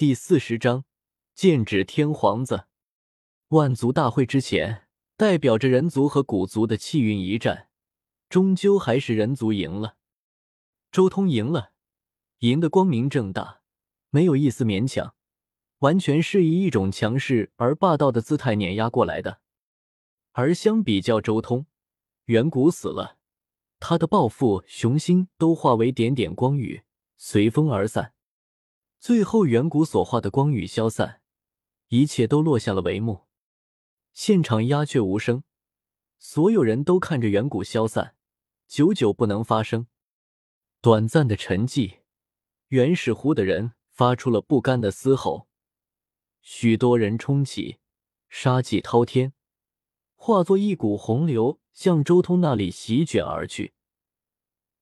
第四十章，剑指天皇子。万族大会之前，代表着人族和古族的气运一战，终究还是人族赢了。周通赢了，赢得光明正大，没有一丝勉强，完全是以一种强势而霸道的姿态碾压过来的。而相比较周通，远古死了，他的抱负、雄心都化为点点光雨，随风而散。最后，远古所化的光雨消散，一切都落下了帷幕。现场鸦雀无声，所有人都看着远古消散，久久不能发声。短暂的沉寂，原始湖的人发出了不甘的嘶吼，许多人冲起，杀气滔天，化作一股洪流向周通那里席卷而去。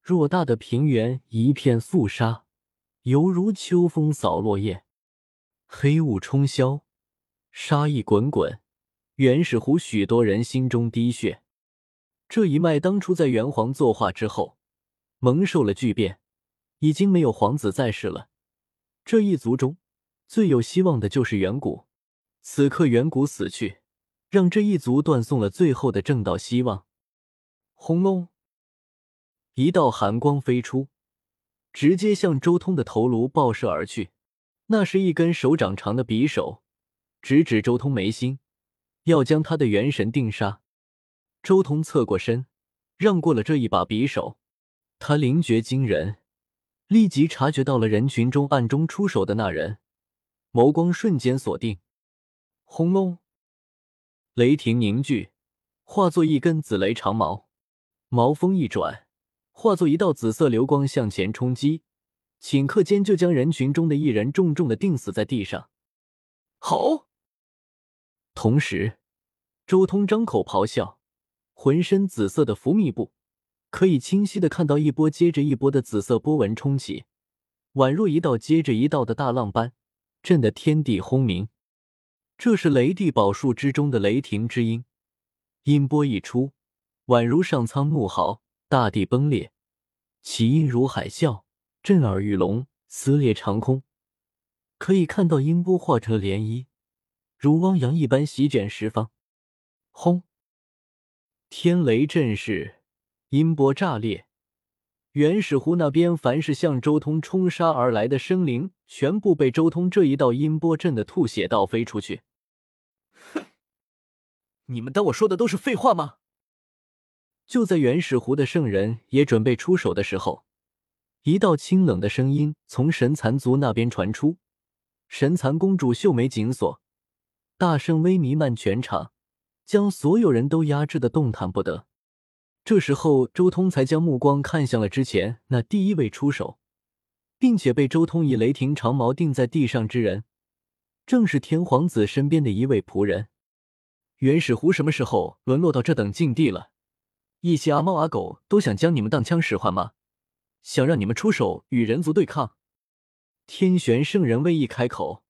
偌大的平原一片肃杀。犹如秋风扫落叶，黑雾冲霄，杀意滚滚。原始湖许多人心中滴血。这一脉当初在元皇作化之后，蒙受了巨变，已经没有皇子在世了。这一族中最有希望的就是远古。此刻远古死去，让这一族断送了最后的正道希望。轰隆！一道寒光飞出。直接向周通的头颅爆射而去，那是一根手掌长的匕首，直指周通眉心，要将他的元神定杀。周通侧过身，让过了这一把匕首。他灵觉惊人，立即察觉到了人群中暗中出手的那人，眸光瞬间锁定。轰隆！雷霆凝聚，化作一根紫雷长矛，矛锋一转。化作一道紫色流光向前冲击，顷刻间就将人群中的一人重重的钉死在地上。好！同时，周通张口咆哮，浑身紫色的浮密布可以清晰的看到一波接着一波的紫色波纹冲起，宛若一道接着一道的大浪般，震得天地轰鸣。这是雷帝宝术之中的雷霆之音，音波一出，宛如上苍怒嚎。大地崩裂，起音如海啸，震耳欲聋，撕裂长空。可以看到音波化成涟漪，如汪洋一般席卷十方。轰！天雷震世，音波炸裂。原始湖那边，凡是向周通冲杀而来的生灵，全部被周通这一道音波震得吐血倒飞出去。哼！你们当我说的都是废话吗？就在原始湖的圣人也准备出手的时候，一道清冷的声音从神蚕族那边传出。神蚕公主秀眉紧锁，大圣威弥漫全场，将所有人都压制的动弹不得。这时候，周通才将目光看向了之前那第一位出手，并且被周通以雷霆长矛钉在地上之人，正是天皇子身边的一位仆人。原始湖什么时候沦落到这等境地了？一些阿猫阿狗都想将你们当枪使唤吗？想让你们出手与人族对抗？天玄圣人微一开口，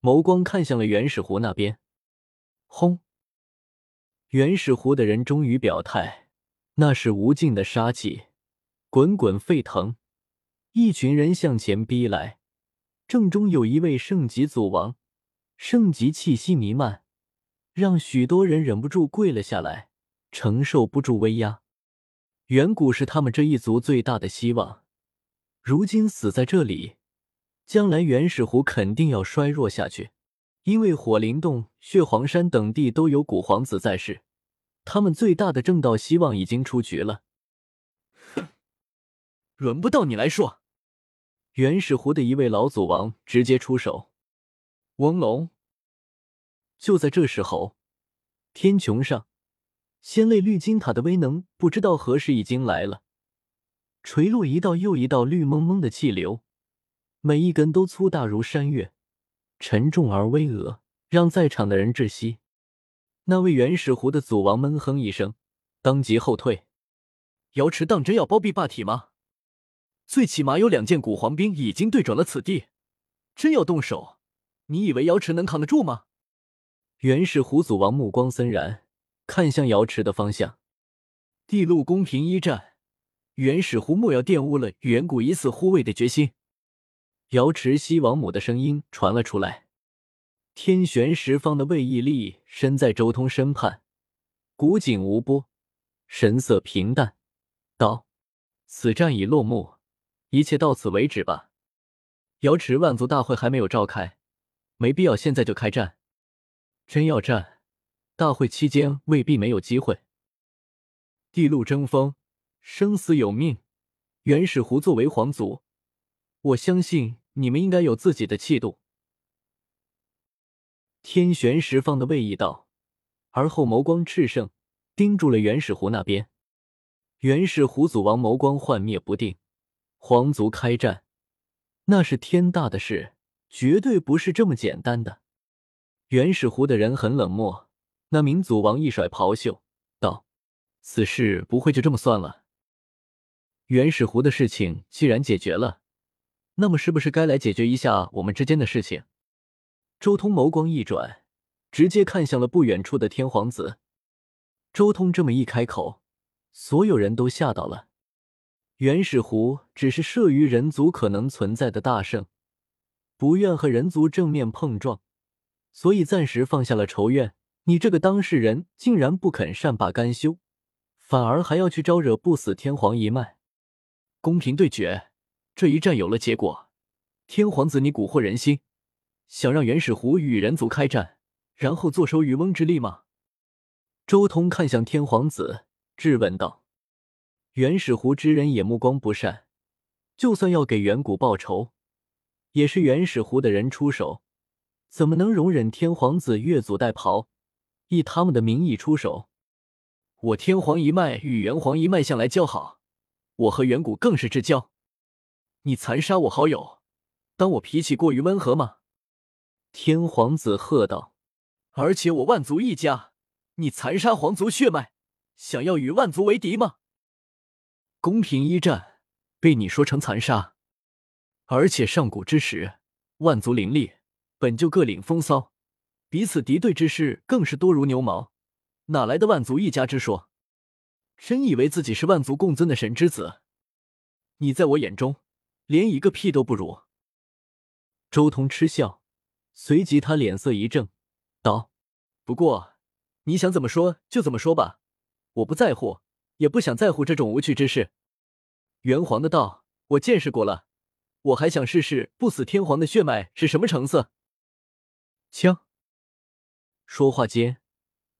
眸光看向了原始湖那边。轰！原始湖的人终于表态，那是无尽的杀气，滚滚沸腾。一群人向前逼来，正中有一位圣级祖王，圣级气息弥漫，让许多人忍不住跪了下来。承受不住威压，远古是他们这一族最大的希望。如今死在这里，将来原始湖肯定要衰弱下去。因为火灵洞、血皇山等地都有古皇子在世，他们最大的正道希望已经出局了。哼，轮不到你来说。原始湖的一位老祖王直接出手。翁龙。就在这时候，天穹上。仙泪绿金塔的威能不知道何时已经来了，垂落一道又一道绿蒙蒙的气流，每一根都粗大如山岳，沉重而巍峨，让在场的人窒息。那位原始湖的祖王闷哼一声，当即后退。瑶池当真要包庇霸体吗？最起码有两件古皇兵已经对准了此地，真要动手，你以为瑶池能扛得住吗？原始湖祖王目光森然。看向瑶池的方向，地路公平一战，原始湖莫要玷污了远古以死护卫的决心。瑶池西王母的声音传了出来。天玄十方的魏屹立身在周通身畔，古井无波，神色平淡，道：“此战已落幕，一切到此为止吧。瑶池万族大会还没有召开，没必要现在就开战。真要战，大会期间未必没有机会。地路争锋，生死有命。原始狐作为皇族，我相信你们应该有自己的气度。”天玄十方的魏毅道，而后眸光炽盛，盯住了原始狐那边。原始狐祖王眸光幻灭不定，皇族开战，那是天大的事，绝对不是这么简单的。原始狐的人很冷漠，那名祖王一甩袍袖，道：“此事不会就这么算了。原始湖的事情既然解决了，那么是不是该来解决一下我们之间的事情？”周通眸光一转，直接看向了不远处的天皇子。周通这么一开口，所有人都吓到了。原始湖只是慑于人族可能存在的大圣，不愿和人族正面碰撞，所以暂时放下了仇怨。你这个当事人竟然不肯善罢甘休，反而还要去招惹不死天皇一脉。公平对决，这一战有了结果。天皇子，你蛊惑人心。想让原始湖与人族开战，然后坐收渔翁之利吗？周通看向天皇子，质问道：“原始湖之人也目光不善，就算要给远古报仇，也是原始湖的人出手，怎么能容忍天皇子越俎代庖，以他们的名义出手？我天皇一脉与元皇一脉向来交好，我和远古更是至交。你残杀我好友，当我脾气过于温和吗？”天皇子喝道：“而且我万族一家，你残杀皇族血脉，想要与万族为敌吗？公平一战被你说成残杀，而且上古之时，万族林立，本就各领风骚，彼此敌对之事更是多如牛毛，哪来的万族一家之说？真以为自己是万族共尊的神之子？你在我眼中，连一个屁都不如。”周通嗤笑。随即，他脸色一正，道：“不过，你想怎么说就怎么说吧，我不在乎，也不想在乎这种无趣之事。元皇的道，我见识过了，我还想试试不死天皇的血脉是什么成色。”枪。说话间，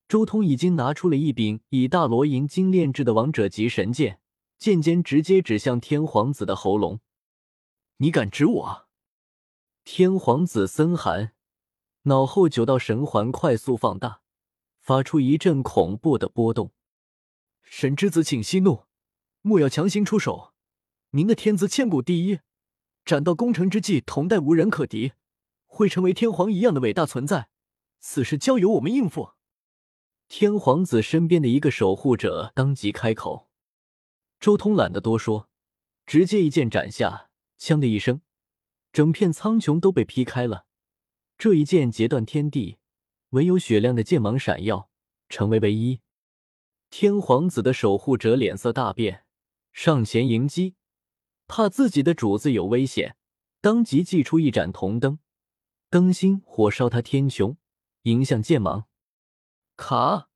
周通已经拿出了一柄以大罗银金炼制的王者级神剑，剑尖直接指向天皇子的喉咙。“你敢指我？”天皇子森寒，脑后九道神环快速放大，发出一阵恐怖的波动。神之子，请息怒，莫要强行出手。您的天资千古第一，斩道攻城之际，同代无人可敌，会成为天皇一样的伟大存在。此事交由我们应付。天皇子身边的一个守护者当即开口。周通懒得多说，直接一剑斩下，枪的一声。整片苍穹都被劈开了，这一剑截断天地，唯有雪亮的剑芒闪耀，成为唯一。天皇子的守护者脸色大变，上前迎击，怕自己的主子有危险，当即祭出一盏铜灯，灯芯火烧他天穹，迎向剑芒。卡，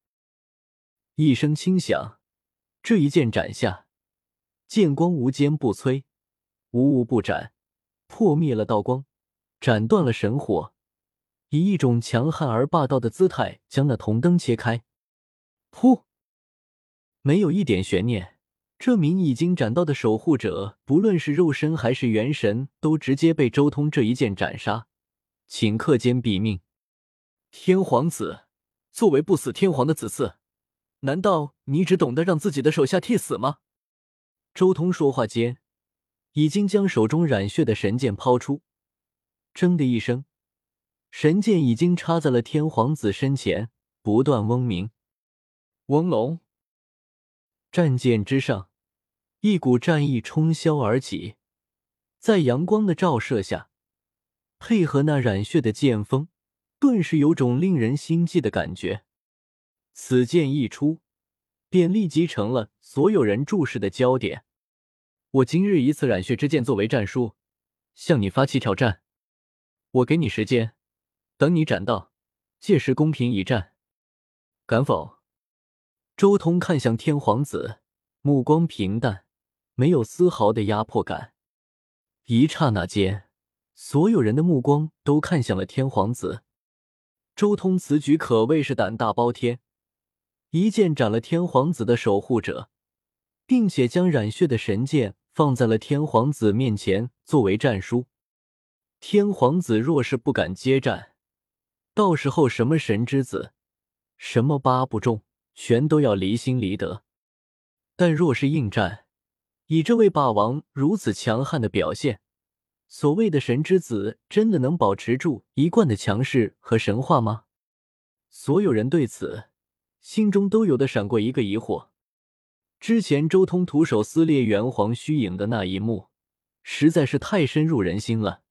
一声轻响，这一剑斩下，剑光无坚不摧，无物不斩。破灭了道光，斩断了神火，以一种强悍而霸道的姿态将那铜灯切开。噗！没有一点悬念，这名已经斩到的守护者，不论是肉身还是元神，都直接被周通这一剑斩杀，顷刻间毙命。天皇子，作为不死天皇的子嗣，难道你只懂得让自己的手下替死吗？周通说话间。已经将手中染血的神剑抛出，铮的一声，神剑已经插在了天皇子身前，不断嗡鸣。嗡隆，战舰之上，一股战意冲霄而起，在阳光的照射下，配合那染血的剑锋，顿时有种令人心悸的感觉。此剑一出，便立即成了所有人注视的焦点。我今日以此染血之剑作为战书，向你发起挑战。我给你时间，等你斩到，届时公平一战，敢否？周通看向天皇子，目光平淡，没有丝毫的压迫感。一刹那间，所有人的目光都看向了天皇子。周通此举可谓是胆大包天，一剑斩了天皇子的守护者，并且将染血的神剑放在了天皇子面前作为战书。天皇子若是不敢接战，到时候什么神之子，什么八不中，全都要离心离德。但若是应战，以这位霸王如此强悍的表现，所谓的神之子真的能保持住一贯的强势和神话吗？所有人对此心中都有的闪过一个疑惑。之前周通徒手撕裂元皇虚影的那一幕，实在是太深入人心了。